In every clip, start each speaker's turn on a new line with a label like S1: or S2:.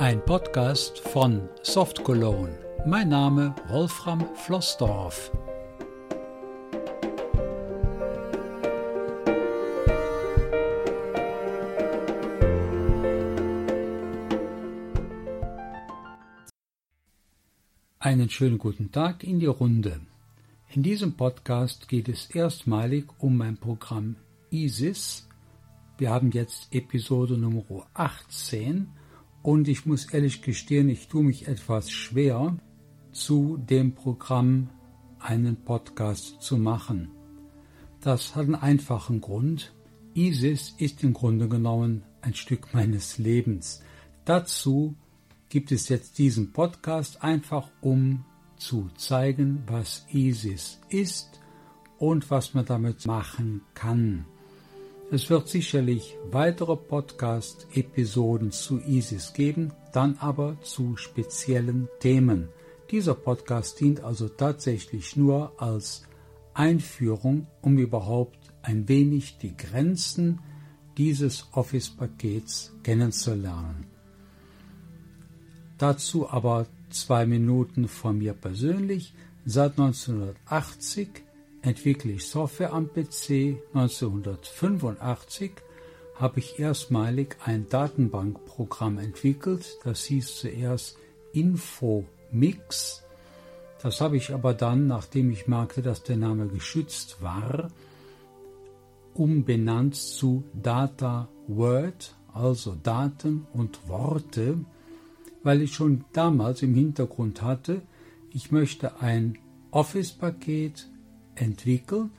S1: Ein Podcast von Soft Cologne. Mein Name Wolfram Flossdorf. Einen schönen guten Tag in die Runde. In diesem Podcast geht es erstmalig um mein Programm ISIS. Wir haben jetzt Episode Nummer 18 und ich muss ehrlich gestehen, ich tue mich etwas schwer, zu dem Programm einen Podcast zu machen. Das hat einen einfachen Grund. ISIS ist im Grunde genommen ein Stück meines Lebens. Dazu gibt es jetzt diesen Podcast einfach um zu zeigen, was ISIS ist und was man damit machen kann. Es wird sicherlich weitere Podcast-Episoden zu ISIS geben, dann aber zu speziellen Themen. Dieser Podcast dient also tatsächlich nur als Einführung, um überhaupt ein wenig die Grenzen dieses Office-Pakets kennenzulernen. Dazu aber zwei Minuten von mir persönlich. Seit 1980 entwickle ich Software am PC. 1985 habe ich erstmalig ein Datenbankprogramm entwickelt. Das hieß zuerst Infomix. Das habe ich aber dann, nachdem ich merkte, dass der Name geschützt war, umbenannt zu Data Word, also Daten und Worte weil ich schon damals im Hintergrund hatte, ich möchte ein Office-Paket entwickeln,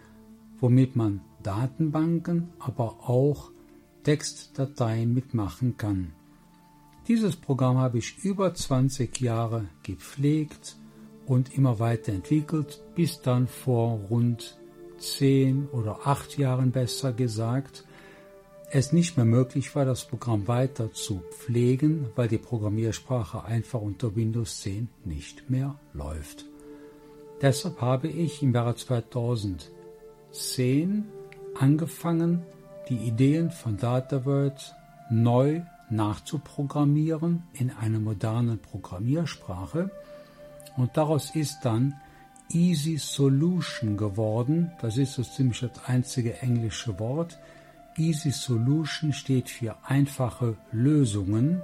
S1: womit man Datenbanken, aber auch Textdateien mitmachen kann. Dieses Programm habe ich über 20 Jahre gepflegt und immer weiterentwickelt, bis dann vor rund 10 oder 8 Jahren besser gesagt, es nicht mehr möglich war, das Programm weiter zu pflegen, weil die Programmiersprache einfach unter Windows 10 nicht mehr läuft. Deshalb habe ich im Jahre 2010 angefangen, die Ideen von DataWorld neu nachzuprogrammieren in einer modernen Programmiersprache und daraus ist dann Easy Solution geworden. Das ist so ziemlich das einzige englische Wort. Easy Solution steht für einfache Lösungen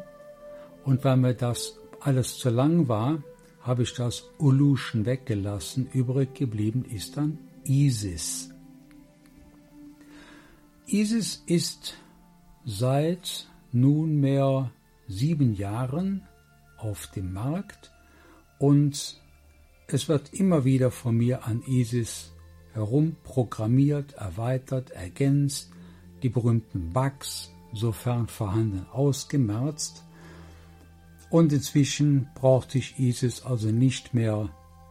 S1: und weil mir das alles zu lang war, habe ich das Olution weggelassen. Übrig geblieben ist dann ISIS. ISIS ist seit nunmehr sieben Jahren auf dem Markt und es wird immer wieder von mir an ISIS herum programmiert, erweitert, ergänzt, die berühmten Bugs, sofern vorhanden, ausgemerzt. Und inzwischen brauchte ich ISIS also nicht mehr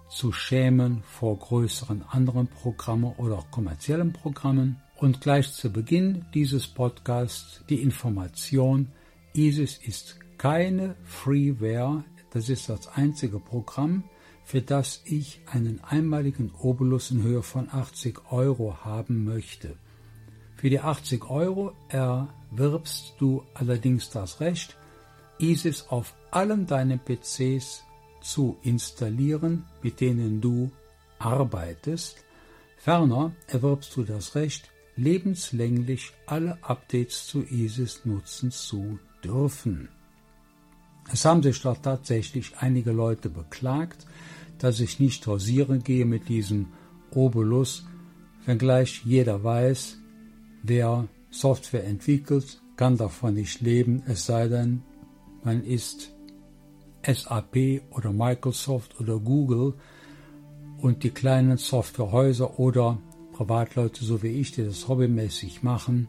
S1: zu schämen vor größeren anderen Programmen oder auch kommerziellen Programmen. Und gleich zu Beginn dieses Podcasts die Information, ISIS ist keine Freeware, das ist das einzige Programm, für das ich einen einmaligen Obolus in Höhe von 80 Euro haben möchte. Für die 80 Euro erwirbst du allerdings das Recht, ISIS auf allen deinen PCs zu installieren, mit denen du arbeitest. Ferner erwirbst du das Recht, lebenslänglich alle Updates zu ISIS nutzen zu dürfen. Es haben sich dort tatsächlich einige Leute beklagt, dass ich nicht hausieren gehe mit diesem Obolus, wenngleich jeder weiß, Wer Software entwickelt, kann davon nicht leben, es sei denn, man ist SAP oder Microsoft oder Google und die kleinen Softwarehäuser oder Privatleute, so wie ich, die das hobbymäßig machen,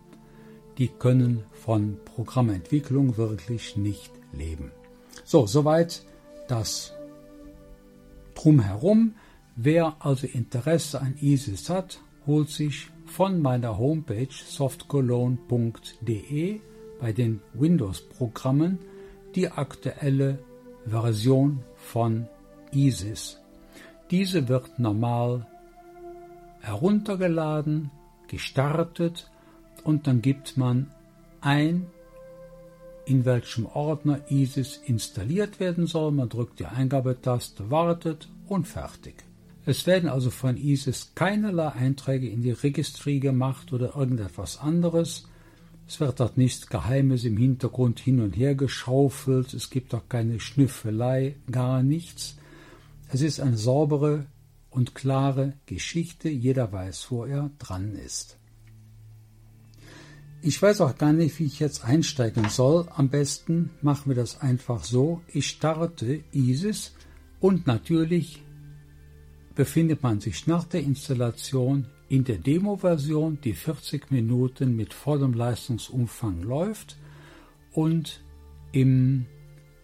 S1: die können von Programmentwicklung wirklich nicht leben. So, soweit das drumherum. Wer also Interesse an ISIS hat, holt sich von meiner Homepage softcologne.de bei den Windows-Programmen die aktuelle Version von ISIS. Diese wird normal heruntergeladen, gestartet und dann gibt man ein in welchem Ordner ISIS installiert werden soll. Man drückt die Eingabetaste, wartet und fertig. Es werden also von ISIS keinerlei Einträge in die Registry gemacht oder irgendetwas anderes. Es wird dort nichts Geheimes im Hintergrund hin und her geschaufelt, es gibt auch keine Schnüffelei, gar nichts. Es ist eine saubere und klare Geschichte, jeder weiß, wo er dran ist. Ich weiß auch gar nicht, wie ich jetzt einsteigen soll. Am besten machen wir das einfach so. Ich starte ISIS und natürlich befindet man sich nach der Installation in der Demo-Version, die 40 Minuten mit vollem Leistungsumfang läuft und im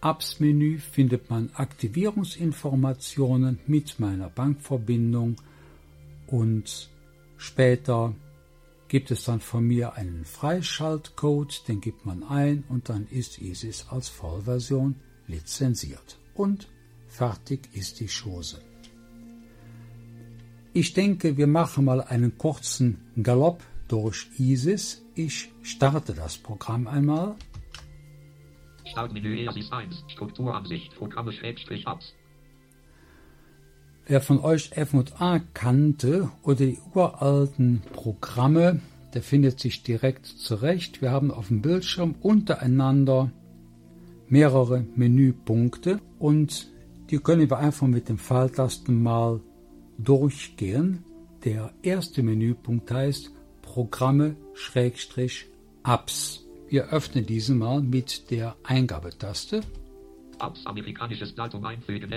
S1: Apps-Menü findet man Aktivierungsinformationen mit meiner Bankverbindung und später gibt es dann von mir einen Freischaltcode, den gibt man ein und dann ist ISIS als Vollversion lizenziert. Und fertig ist die Chose. Ich denke, wir machen mal einen kurzen Galopp durch ISIS. Ich starte das Programm einmal. Startmenü EASIS 1, Strukturansicht, Programme Schrägstrich Apps. Wer von euch F&A kannte oder die uralten Programme, der findet sich direkt zurecht. Wir haben auf dem Bildschirm untereinander mehrere Menüpunkte und die können wir einfach mit den Pfeiltasten mal durchgehen. Der erste Menüpunkt heißt Programme Apps. Wir öffnen diesen mal mit der Eingabetaste. Apps amerikanisches Datum einfügen.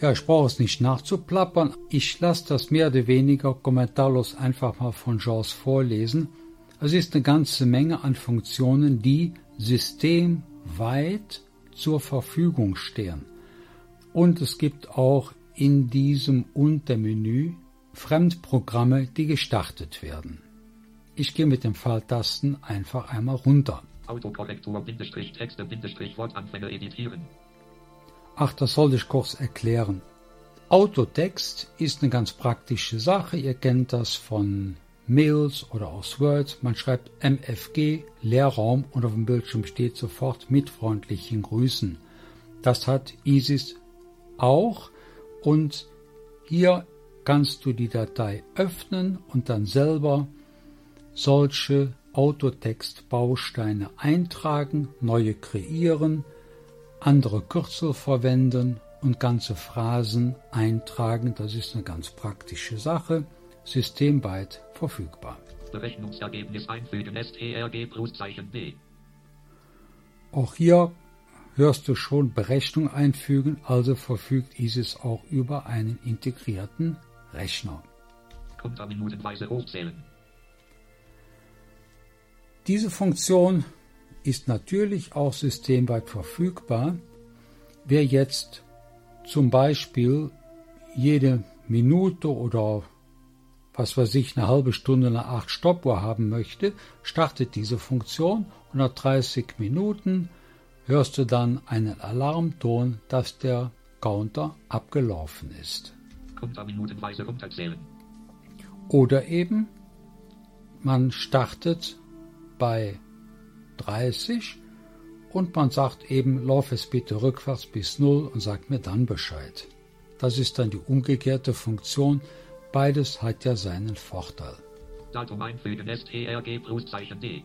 S1: Ja, ich brauche es nicht nachzuplappern. Ich lasse das mehr oder weniger kommentarlos einfach mal von Jaws vorlesen. Es ist eine ganze Menge an Funktionen, die systemweit zur Verfügung stehen. Und es gibt auch in diesem Untermenü Fremdprogramme, die gestartet werden. Ich gehe mit den Pfeiltasten einfach einmal runter. Autokorrektur, Texte, Wortanfänge editieren. Ach, das sollte ich kurz erklären. Autotext ist eine ganz praktische Sache. Ihr kennt das von Mails oder aus Word. Man schreibt MFG, Leerraum und auf dem Bildschirm steht sofort mit freundlichen Grüßen. Das hat ISIS auch und hier kannst du die Datei öffnen und dann selber solche Autotext-Bausteine eintragen, neue kreieren, andere Kürzel verwenden und ganze Phrasen eintragen. Das ist eine ganz praktische Sache, systemweit verfügbar. Berechnungsergebnis einfügen STRG Pluszeichen B. Auch hier hörst du schon Berechnung einfügen, also verfügt ISIS auch über einen integrierten Rechner. Konterminutenweise hochzählen. Diese Funktion ist natürlich auch systemweit verfügbar. Wer jetzt zum Beispiel jede Minute oder was weiß ich, eine halbe Stunde nach acht Stoppuhr haben möchte, startet diese Funktion und nach 30 Minuten hörst du dann einen Alarmton, dass der Counter abgelaufen ist. runterzählen. Oder eben, man startet bei 30 und man sagt eben, lauf es bitte rückwärts bis 0 und sagt mir dann Bescheid. Das ist dann die umgekehrte Funktion. Beides hat ja seinen Vorteil. Datum einfügen STRG Pluszeichen D.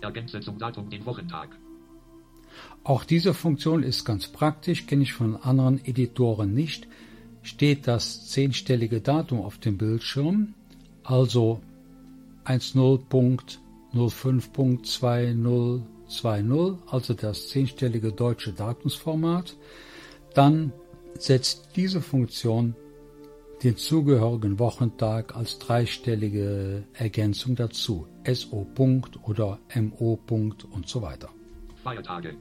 S1: Ergänze zum Datum den Wochentag. Auch diese Funktion ist ganz praktisch, kenne ich von anderen Editoren nicht. Steht das zehnstellige Datum auf dem Bildschirm, also 10. 05.2020, also das zehnstellige deutsche Datumsformat, dann setzt diese Funktion den zugehörigen Wochentag als dreistellige Ergänzung dazu. SO. oder MO. und so weiter. Feiertage.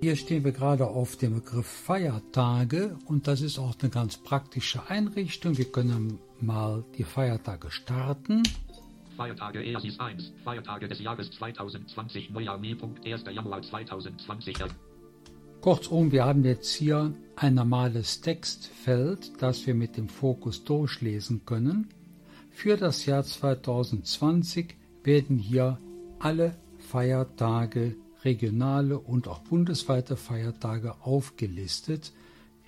S1: Hier stehen wir gerade auf dem Begriff Feiertage und das ist auch eine ganz praktische Einrichtung. Wir können mal die Feiertage starten. Feiertage EASIS 1, Feiertage des Jahres 2020, Neujahr 1. Januar 2020. Kurzum, wir haben jetzt hier ein normales Textfeld, das wir mit dem Fokus durchlesen können. Für das Jahr 2020 werden hier alle Feiertage, regionale und auch bundesweite Feiertage aufgelistet.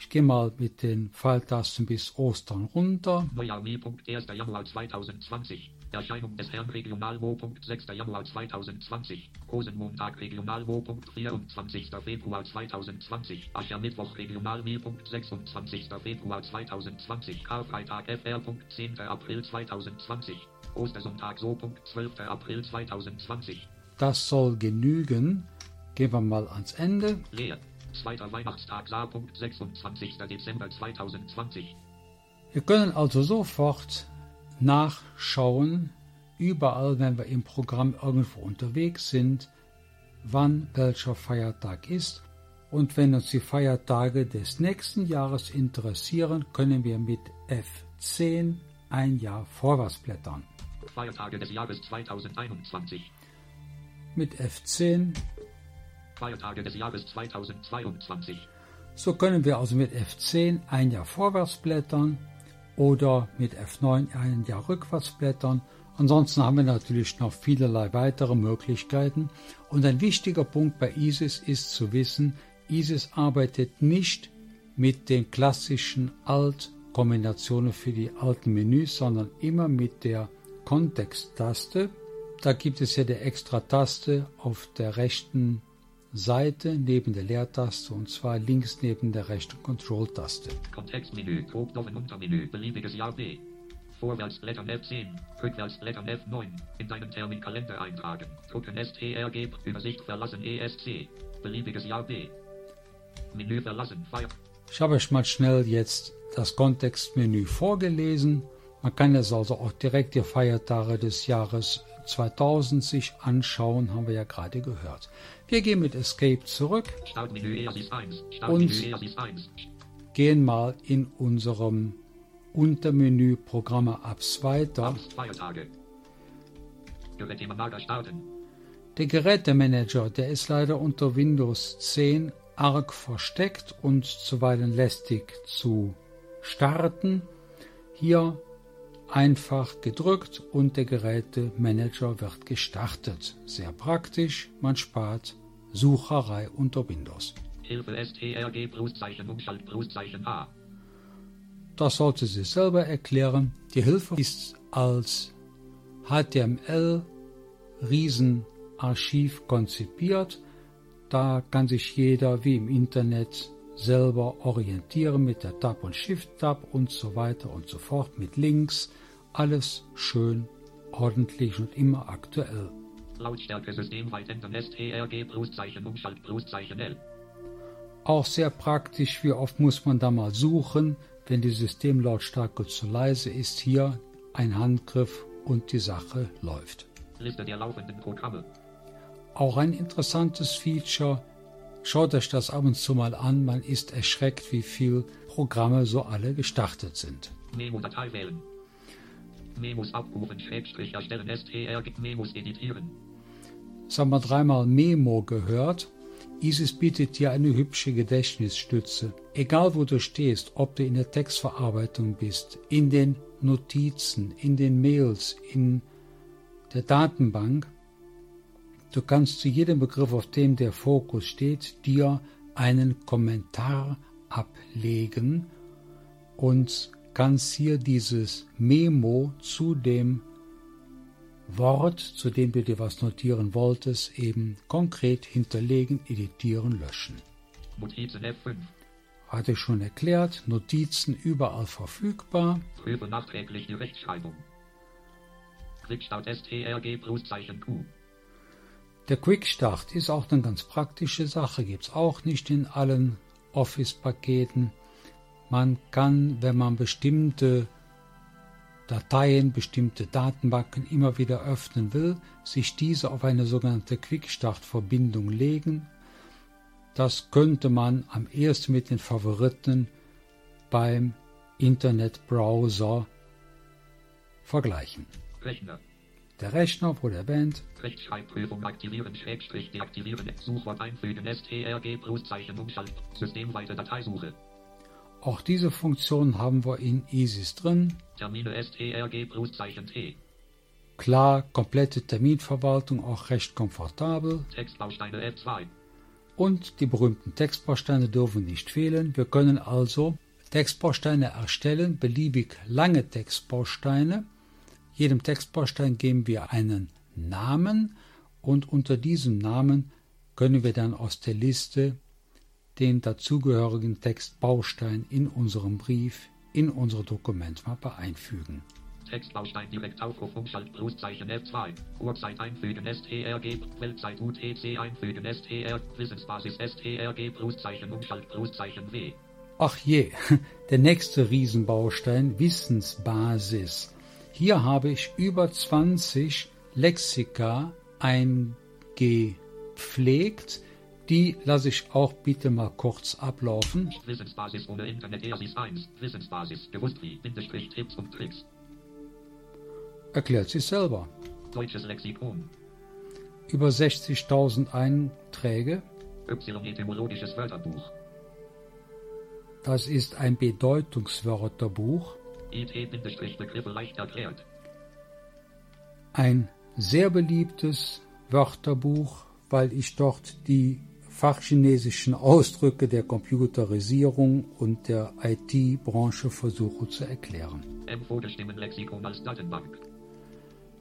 S1: Ich gehe mal mit den Pfeiltasten bis Ostern runter.
S2: Neujahr 1. Januar 2020. Erscheinung des Herrn Regionalwo. 6. Januar 2020. Rosenmontag Regionalwo. 24. Februar 2020. Aschermittwoch Regional 26. Februar 2020. Karfreitag FR. 10. April 2020. Ostersonntag so. 12. April 2020.
S1: Das soll genügen. Gehen wir mal ans Ende.
S2: Leer. Zweiter Weihnachtstag Sa. 26. Dezember 2020.
S1: Wir können also sofort nachschauen, überall, wenn wir im Programm irgendwo unterwegs sind, wann welcher Feiertag ist. Und wenn uns die Feiertage des nächsten Jahres interessieren, können wir mit F10 ein Jahr vorwärts blättern.
S2: Feiertage des Jahres 2021.
S1: Mit F10.
S2: Feiertage des Jahres 2022.
S1: So können wir also mit F10 ein Jahr vorwärts blättern oder mit F9 ein Jahr rückwärts blättern. Ansonsten haben wir natürlich noch vielerlei weitere Möglichkeiten. Und ein wichtiger Punkt bei ISIS ist zu wissen, ISIS arbeitet nicht mit den klassischen Alt-Kombinationen für die alten Menüs, sondern immer mit der Kontexttaste. Da gibt es ja die Extra-Taste auf der rechten Seite neben der Leertaste und zwar links neben der rechten Control-Taste.
S2: Kontextmenü, Druckdoffen Untermenü, beliebiges Jahr B. Vorwärtsblättern F10, Rückwärtsblättern F9, in deinen Terminkalender eintragen, drucken STRG, Übersicht verlassen ESC, beliebiges Jahr B. Menü verlassen, Feier.
S1: Ich habe euch mal schnell jetzt das Kontextmenü vorgelesen. Man kann jetzt also auch direkt die Feiertage des Jahres 2000 sich anschauen, haben wir ja gerade gehört. Wir gehen mit Escape zurück
S2: Startmenü EASIS 1,
S1: Und-
S2: Startmenü EASIS 1,
S1: gehen mal in unserem Untermenü Programme Apps weiter. Der Gerätemanager, der ist leider unter Windows 10 arg versteckt und zuweilen lästig zu starten. Hier einfach gedrückt und der Gerätemanager wird gestartet. Sehr praktisch, man spart Sucherei unter Windows.
S2: Hilfe STRG Brustzeichen Umschalt Brustzeichen A.
S1: Das sollte sie selber erklären. Die Hilfe ist als HTML Riesenarchiv konzipiert. Da kann sich jeder wie im Internet selber orientieren mit der Tab und Shift Tab und so weiter und so fort mit Links. Alles schön, ordentlich und immer aktuell.
S2: Lautstärke systemweit ändern STRG Brustzeichen Umschalt Brustzeichen L.
S1: Auch sehr praktisch, wie oft muss man da mal suchen, wenn die Systemlautstärke zu leise ist. Hier ein Handgriff und die Sache läuft.
S2: Liste der laufenden Programme.
S1: Auch ein interessantes Feature. Schaut euch das ab und zu mal an. Man ist erschreckt, wie viel Programme so alle gestartet sind.
S2: Memo-Datei wählen. Memos abrufen, Schrägstrich erstellen, STRG, Memos editieren.
S1: Das haben wir dreimal Memo gehört. ISIS bietet dir eine hübsche Gedächtnisstütze. Egal wo du stehst, ob du in der Textverarbeitung bist, in den Notizen, in den Mails, in der Datenbank, du kannst zu jedem Begriff, auf dem der Fokus steht, dir einen Kommentar ablegen und kannst hier dieses Memo zu dem Wort, zu dem du dir was notieren wolltest, eben konkret hinterlegen, editieren, löschen.
S2: Notizen F5.
S1: Hatte ich schon erklärt, Notizen überall verfügbar.
S2: Prüfe nachträglich die Rechtschreibung. Quickstart STRG Brustzeichen Q.
S1: Der Quickstart ist auch eine ganz praktische Sache, gibt's auch nicht in allen Office-Paketen. Man kann, wenn man bestimmte Dateien, bestimmte Datenbanken immer wieder öffnen will, sich diese auf eine sogenannte Quickstart-Verbindung legen. Das könnte man am ehesten mit den Favoriten beim Internetbrowser vergleichen.
S2: Rechner.
S1: Der Rechner wurde erwähnt,
S2: Rechtschreibprüfung aktivieren, Schrägstrich deaktivieren, Suchwort einfügen, STRG Brustzeichen Umschalt, systemweite Dateisuche.
S1: auch diese Funktion haben wir in ISIS drin.
S2: Termine STRG Brustzeichen T.
S1: Klar, komplette Terminverwaltung auch recht komfortabel.
S2: Textbausteine F2.
S1: Und die berühmten Textbausteine dürfen nicht fehlen. Wir können also Textbausteine erstellen, beliebig lange Textbausteine. Jedem Textbaustein geben wir einen Namen und unter diesem Namen können wir dann aus der Liste den dazugehörigen Textbaustein in unserem Brief in unsere Dokumentmappe einfügen.
S2: Textbaustein direkt Aufruf Umschalt Pluszeichen F2. Uhrzeit einfügen STRG. Weltzeit UTC einfügen STR. Wissensbasis STRG Pluszeichen Umschalt Pluszeichen W.
S1: Ach je, der nächste Riesenbaustein Wissensbasis. Hier habe ich über 20 Lexika eingepflegt. Die lasse ich auch bitte mal kurz ablaufen.
S2: Wissensbasis ohne Internet ERSIS 1. Wissensbasis gewusst wie Bindestrich Tipps und Tricks.
S1: Erklärt sich selber.
S2: Deutsches Lexikon.
S1: Über 60.000 Einträge.
S2: Y-etymologisches Wörterbuch.
S1: Das ist ein Bedeutungswörterbuch.
S2: IT-Begriffe leicht erklärt.
S1: Ein sehr beliebtes Wörterbuch, weil ich dort die fachchinesischen Ausdrücke der Computerisierung und der IT-Branche versuche zu erklären.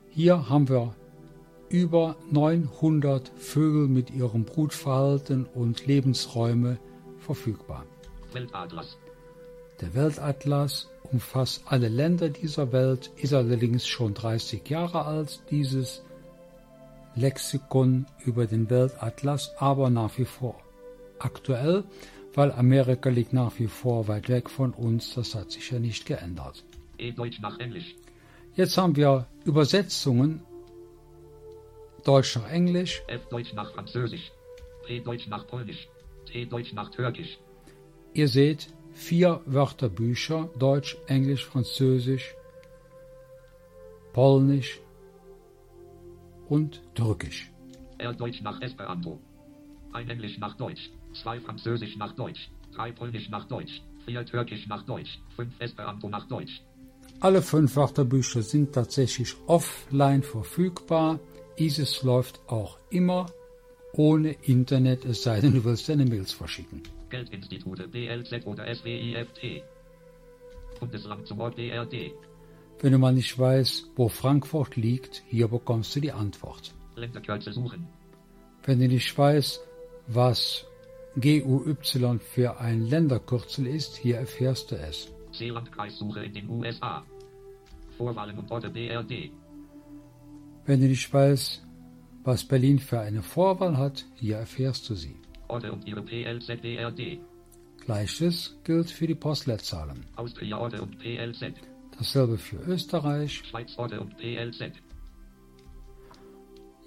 S1: Hier haben wir über 900 Vögel mit ihrem Brutverhalten und Lebensräume verfügbar.
S2: Weltatlas.
S1: Der Weltatlas umfasst alle Länder dieser Welt, ist allerdings schon 30 Jahre alt, dieses Lexikon über den Weltatlas, aber nach wie vor aktuell, weil Amerika liegt nach wie vor weit weg von uns, das hat sich ja nicht geändert.
S2: E-Deutsch nach Englisch.
S1: Jetzt haben wir Übersetzungen Deutsch nach Englisch,
S2: F-Deutsch nach Französisch. P-Deutsch nach Polnisch. T-Deutsch nach Türkisch.
S1: Ihr seht vier Wörterbücher, Deutsch, Englisch, Französisch, Polnisch und Türkisch.
S2: R-Deutsch nach Esperanto. Ein Englisch nach Deutsch. Zwei Französisch nach Deutsch. Drei Polnisch nach Deutsch. Vier Türkisch nach Deutsch. Fünf Esperanto nach Deutsch.
S1: Alle fünf Wörterbücher sind tatsächlich offline verfügbar. ISIS läuft auch immer ohne Internet, es sei denn, du willst deine Mails verschicken.
S2: Geldinstitute BLZ oder SWIFT. Bundesland zum Ort BRD.
S1: Wenn du mal nicht weißt, wo Frankfurt liegt, hier bekommst du die Antwort.
S2: Länderkürzel suchen.
S1: Wenn du nicht weißt, was GUY für ein Länderkürzel ist, hier erfährst du es.
S2: Seelandkreissuche in den USA. Vorwahlen und Orte BRD.
S1: Wenn du nicht weißt, was Berlin für eine Vorwahl hat, hier erfährst du sie.
S2: Orte und ihre PLZ BRD.
S1: Gleiches gilt für die Postleitzahlen.
S2: Austria Orte und PLZ.
S1: Dasselbe für Österreich.
S2: Schweiz Orte und PLZ.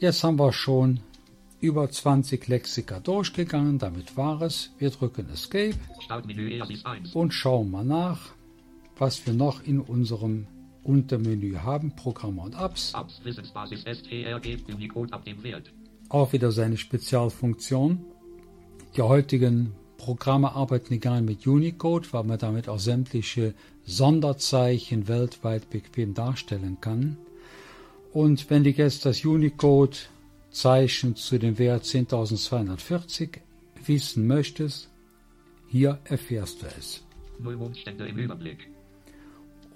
S1: Jetzt haben wir schon über 20 Lexika durchgegangen, damit war es. Wir drücken Escape
S2: Startmenü 1.
S1: und schauen mal nach, was wir noch in unserem Untermenü haben. Programme und Apps.
S2: Apps Wissensbasis STRG Unicode ab dem Wert.
S1: Auch wieder seine Spezialfunktion. Die heutigen Programme arbeiten gerne mit Unicode, weil man damit auch sämtliche Sonderzeichen weltweit bequem darstellen kann. Und wenn du jetzt das Unicode-Zeichen zu dem Wert 10.240 wissen möchtest, hier erfährst du es.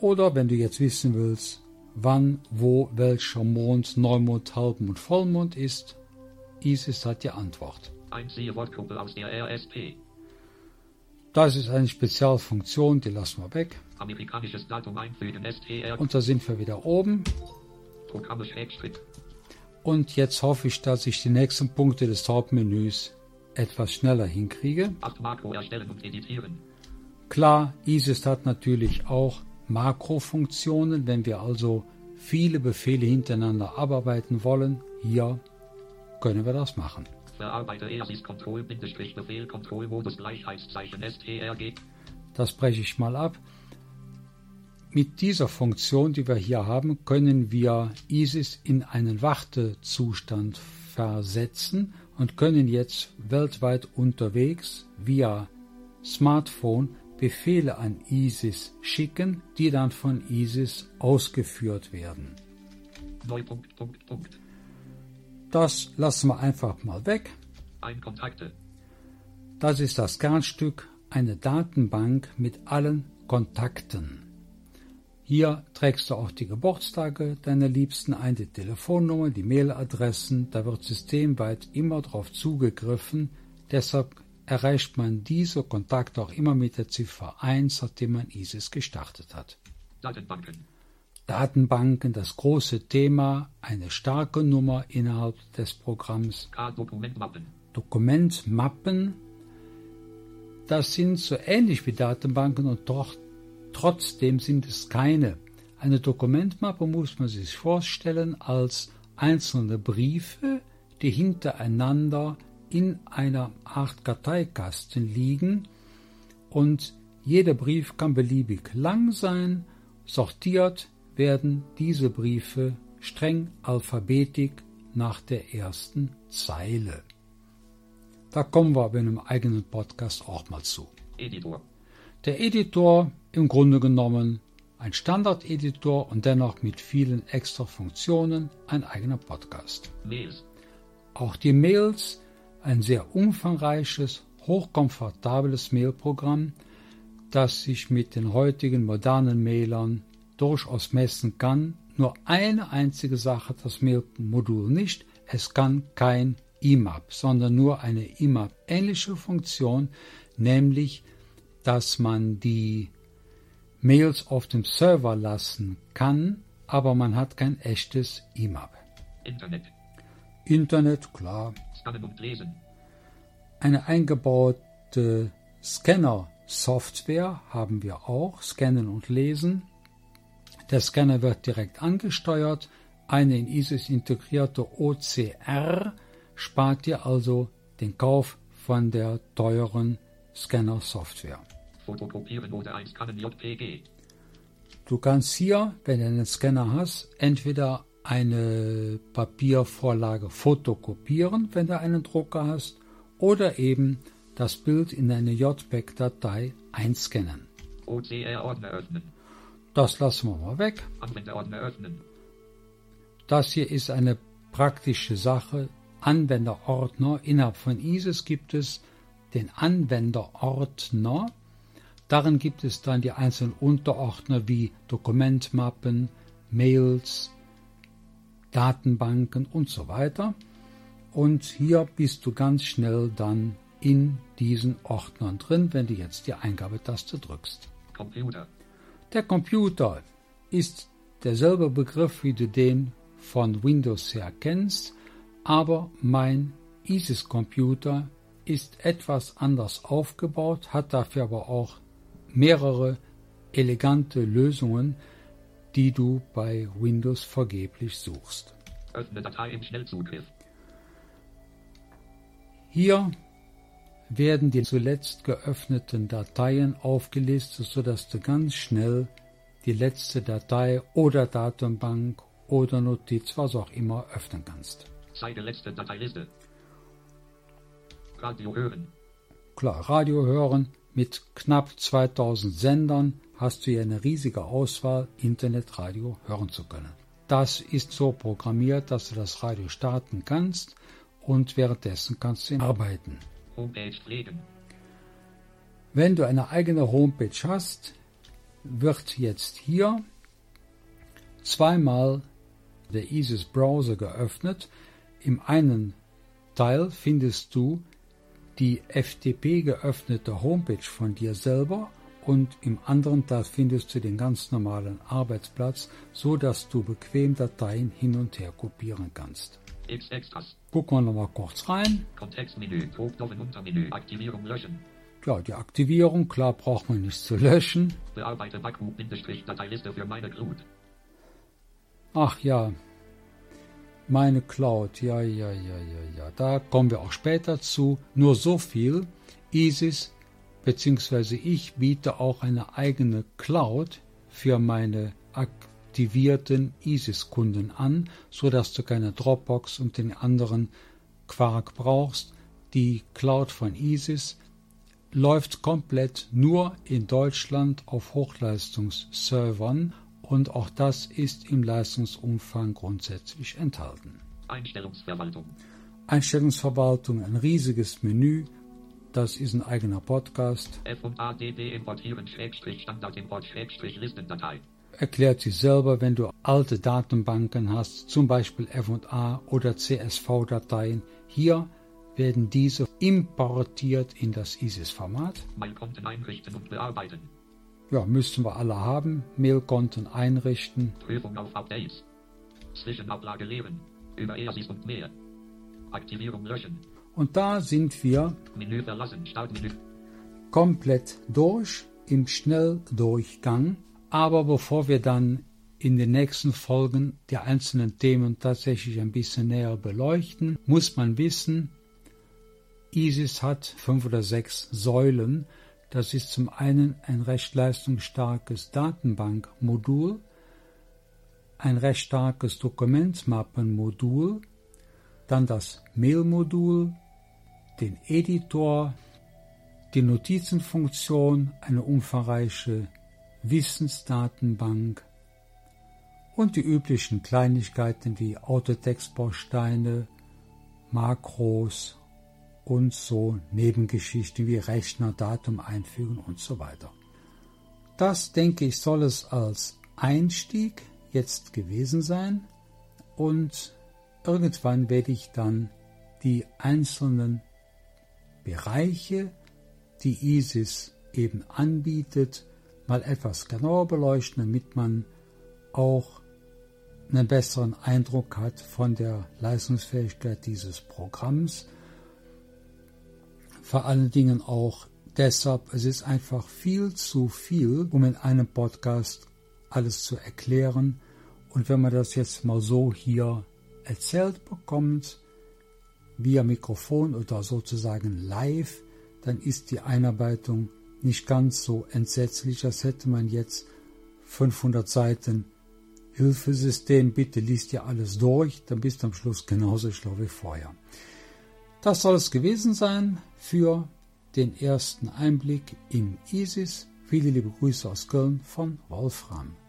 S1: Oder wenn du jetzt wissen willst, wann, wo, welcher Mond, Neumond, Halbmond, Vollmond ist, ISIS hat die Antwort.
S2: Einzige Wortgruppe aus der RSP.
S1: Das ist eine Spezialfunktion, die lassen wir weg.
S2: Amerikanisches Datum einfügen STR.
S1: Und da sind wir wieder oben.
S2: Programme Schrägstrich.
S1: Und jetzt hoffe ich, dass ich die nächsten Punkte des Hauptmenüs etwas schneller hinkriege.
S2: 8 Makro erstellen und editieren.
S1: Klar, ISIS hat natürlich auch Makrofunktionen. Wenn wir also viele Befehle hintereinander abarbeiten wollen, hier können wir das machen.
S2: Verarbeite ERSIS Control Bindestrich Befehl Control Modus Gleichheitszeichen STRG.
S1: Das breche ich mal ab. Mit dieser Funktion, die wir hier haben, können wir ISIS in einen Wartezustand versetzen und können jetzt weltweit unterwegs via Smartphone Befehle an ISIS schicken, die dann von ISIS ausgeführt werden.
S2: Neu Punkt, Punkt, Punkt.
S1: Das lassen wir einfach mal weg.
S2: Ein Kontakte.
S1: Das ist das Kernstück, eine Datenbank mit allen Kontakten. Hier trägst du auch die Geburtstage deiner Liebsten ein, die Telefonnummer, die Mailadressen. Da wird systemweit immer darauf zugegriffen. Deshalb erreicht man diese Kontakte auch immer mit der Ziffer 1, seitdem man ISIS gestartet hat.
S2: Datenbanken.
S1: Datenbanken, das große Thema, eine starke Nummer innerhalb des Programms.
S2: K-Dokumentmappen.
S1: Dokumentmappen, das sind so ähnlich wie Datenbanken und doch trotzdem sind es keine. Eine Dokumentmappe muss man sich vorstellen als einzelne Briefe, die hintereinander in einer Art Karteikasten liegen und jeder Brief kann beliebig lang sein. Sortiert werden diese Briefe streng alphabetisch nach der ersten Zeile. Da kommen wir aber in einem eigenen Podcast auch mal zu.
S2: Editor.
S1: Der Editor im Grunde genommen ein Standard-Editor und dennoch mit vielen extra Funktionen ein eigener Podcast.
S2: Mails.
S1: Auch die Mails, ein sehr umfangreiches, hochkomfortables Mailprogramm, das sich mit den heutigen modernen Mailern durchaus messen kann. Nur eine einzige Sache hat das Mail-Modul nicht. Es kann kein IMAP, sondern nur eine IMAP-ähnliche Funktion, nämlich, dass man die Mails auf dem Server lassen kann, aber man hat kein echtes IMAP.
S2: Internet.
S1: Internet, klar.
S2: Scannen und lesen.
S1: Eine eingebaute Scanner-Software haben wir auch, Scannen und Lesen. Der Scanner wird direkt angesteuert. Eine in ISIS integrierte OCR spart dir also den Kauf von der teuren Scanner-Software.
S2: Fotokopieren oder einscannen JPG.
S1: Du kannst hier, wenn du einen Scanner hast, entweder eine Papiervorlage fotokopieren, wenn du einen Drucker hast, oder eben das Bild in eine JPEG-Datei einscannen.
S2: OCR-Ordner öffnen.
S1: Das lassen wir mal weg.
S2: Anwenderordner öffnen.
S1: Das hier ist eine praktische Sache. Anwenderordner. Innerhalb von ISIS gibt es den Anwenderordner. Darin gibt es dann die einzelnen Unterordner wie Dokumentmappen, Mails, Datenbanken und so weiter. Und hier bist du ganz schnell dann in diesen Ordnern drin, wenn du jetzt die Eingabetaste drückst.
S2: Computer.
S1: Der Computer ist derselbe Begriff, wie du den von Windows her kennst, aber mein ISIS-Computer ist etwas anders aufgebaut, hat dafür aber auch mehrere elegante Lösungen, die du bei Windows vergeblich suchst.
S2: Öffne Datei im Schnellzugriff.
S1: Hier werden die zuletzt geöffneten Dateien aufgelistet, sodass du ganz schnell die letzte Datei oder Datenbank oder Notiz, was auch immer, öffnen kannst.
S2: Zeige letzte Dateiliste. Radio hören.
S1: Klar, Radio hören mit knapp 2000 Sendern hast du hier eine riesige Auswahl, Internetradio hören zu können. Das ist so programmiert, dass du das Radio starten kannst und währenddessen kannst du arbeiten.
S2: Homepage pflegen.
S1: Wenn du eine eigene Homepage hast, wird jetzt hier zweimal der ISIS Browser geöffnet. Im einen Teil findest du die FTP geöffnete Homepage von dir selber und im anderen Teil findest du den ganz normalen Arbeitsplatz, so dass du bequem Dateien hin und her kopieren kannst. Gucken wir noch mal kurz rein.
S2: Kontextmenü. Untermenü. Aktivierung löschen.
S1: Ja, die Aktivierung, klar braucht man nicht zu löschen.
S2: Bearbeite Baku-Dateiliste für meine Glut.
S1: Ach ja, meine Cloud, ja, ja, ja, ja, ja, da kommen wir auch später zu. Nur so viel, ISIS bzw. ich biete auch eine eigene Cloud für meine aktivierten ISIS-Kunden an, so dass du keine Dropbox und den anderen Quark brauchst. Die Cloud von ISIS läuft komplett nur in Deutschland auf Hochleistungsservern und auch das ist im Leistungsumfang grundsätzlich enthalten.
S2: Einstellungsverwaltung.
S1: Einstellungsverwaltung, ein riesiges Menü, das ist ein eigener Podcast.
S2: F und ADD importieren Schrägstrich Standard Import Schrägstrich Listendatei.
S1: Erklärt sich selber, wenn du alte Datenbanken hast, zum Beispiel F&A oder CSV-Dateien. Hier werden diese importiert in das ISIS-Format.
S2: Mailkonten einrichten und bearbeiten.
S1: Ja, müssten wir alle haben. Mailkonten einrichten.
S2: Prüfung auf Updates. Zwischenablage leeren. Über EASIS und mehr. Aktivierung löschen.
S1: Und da sind wir
S2: Menü verlassen. Startmenü.
S1: komplett durch im Schnelldurchgang. Aber bevor wir dann in den nächsten Folgen die einzelnen Themen tatsächlich ein bisschen näher beleuchten, muss man wissen, ISIS hat fünf oder sechs Säulen. Das ist zum einen ein recht leistungsstarkes Datenbankmodul, ein recht starkes Dokumentmappenmodul, dann das Mailmodul, den Editor, die Notizenfunktion, eine umfangreiche Wissensdatenbank und die üblichen Kleinigkeiten wie Autotextbausteine, Makros und so Nebengeschichten wie Rechner, Datum einfügen und so weiter. Das, denke ich, soll es als Einstieg jetzt gewesen sein und irgendwann werde ich dann die einzelnen Bereiche, die ISIS eben anbietet, mal etwas genauer beleuchten, damit man auch einen besseren Eindruck hat von der Leistungsfähigkeit dieses Programms. Vor allen Dingen auch deshalb, es ist einfach viel zu viel, um in einem Podcast alles zu erklären. Und wenn man das jetzt mal so hier erzählt bekommt, via Mikrofon oder sozusagen live, dann ist die Einarbeitung nicht ganz so entsetzlich, als hätte man jetzt 500 Seiten Hilfesystem, bitte liest dir alles durch, dann bist du am Schluss genauso schlau wie vorher. Das soll es gewesen sein für den ersten Einblick in ISIS. Viele liebe Grüße aus Köln von Wolfram.